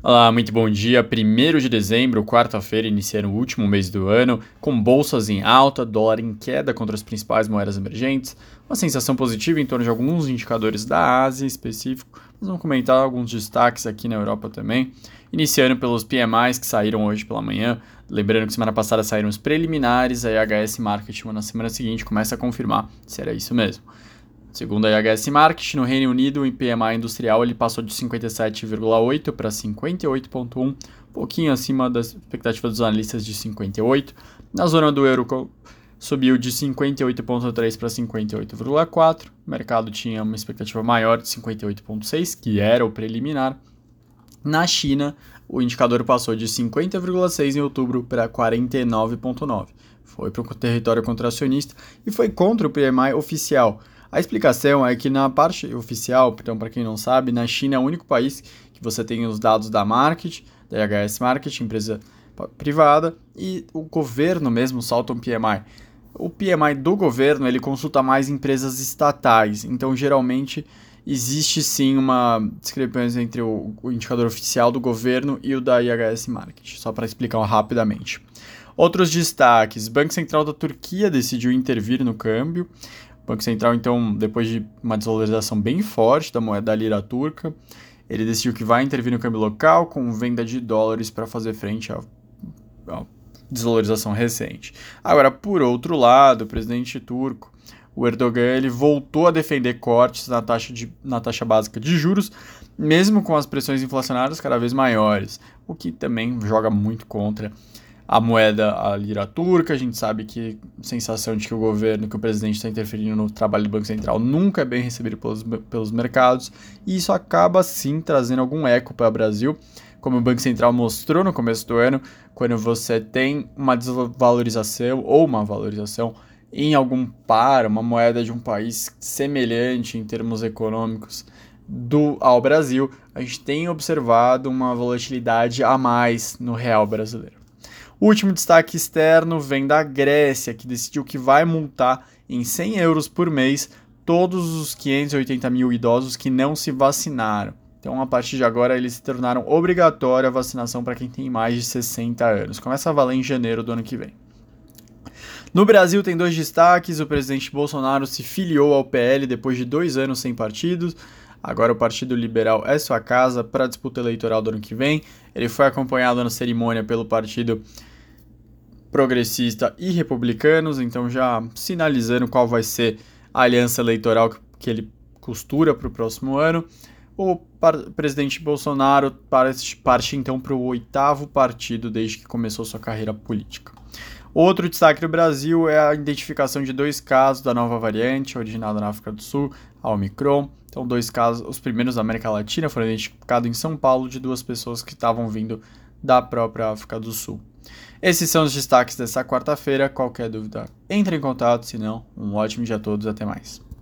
Olá, muito bom dia. 1 de dezembro, quarta-feira, iniciando o último mês do ano, com bolsas em alta, dólar em queda contra as principais moedas emergentes, uma sensação positiva em torno de alguns indicadores da Ásia em específico. Nós vamos comentar alguns destaques aqui na Europa também, iniciando pelos PMIs que saíram hoje pela manhã. Lembrando que semana passada saíram os preliminares, a IHS Market na semana seguinte começa a confirmar se era isso mesmo. Segundo a IHS Market, no Reino Unido, o PMI industrial ele passou de 57,8 para 58,1, um pouquinho acima das expectativas dos analistas de 58. Na zona do euro, subiu de 58,3 para 58,4. O mercado tinha uma expectativa maior de 58,6, que era o preliminar. Na China, o indicador passou de 50,6 em outubro para 49,9. Foi para o território contracionista e foi contra o PMI oficial. A explicação é que na parte oficial, então para quem não sabe, na China é o único país que você tem os dados da Market, da IHS Market, empresa privada, e o governo mesmo solta um PMI. O PMI do governo, ele consulta mais empresas estatais, então geralmente existe sim uma discrepância entre o, o indicador oficial do governo e o da IHS Market, só para explicar rapidamente. Outros destaques: Banco Central da Turquia decidiu intervir no câmbio. Banco Central, então, depois de uma desvalorização bem forte da moeda da lira turca, ele decidiu que vai intervir no câmbio local com venda de dólares para fazer frente à, desvalorização recente. Agora, por outro lado, o presidente turco, o Erdogan, ele voltou a defender cortes na taxa, de, na taxa básica de juros, mesmo com as pressões inflacionárias cada vez maiores, o que também joga muito contra a moeda, a lira turca. A gente sabe que a sensação de que o governo, que o presidente está interferindo no trabalho do Banco Central nunca é bem recebido pelos, pelos mercados, e isso acaba sim trazendo algum eco para o Brasil. Como o Banco Central mostrou no começo do ano, quando você tem uma desvalorização ou uma valorização em algum par, uma moeda de um país semelhante em termos econômicos do ao Brasil, a gente tem observado uma volatilidade a mais no real brasileiro. O último destaque externo vem da Grécia, que decidiu que vai multar em 100 euros por mês todos os 580 mil idosos que não se vacinaram. Então, a partir de agora, eles se tornaram obrigatória a vacinação para quem tem mais de 60 anos. Começa a valer em janeiro do ano que vem. No Brasil, tem dois destaques: o presidente Bolsonaro se filiou ao PL depois de dois anos sem partidos. Agora o Partido Liberal é sua casa para a disputa eleitoral do ano que vem. Ele foi acompanhado na cerimônia pelo Partido Progressista e Republicanos, então já sinalizando qual vai ser a aliança eleitoral que ele costura para o próximo ano. O presidente Bolsonaro parte, parte então para o oitavo partido desde que começou sua carreira política. Outro destaque do Brasil é a identificação de dois casos da nova variante, originada na África do Sul, a Omicron. Então, dois casos, os primeiros da América Latina, foram identificados em São Paulo de duas pessoas que estavam vindo da própria África do Sul. Esses são os destaques dessa quarta-feira. Qualquer dúvida, entre em contato. Se não, um ótimo dia a todos. Até mais.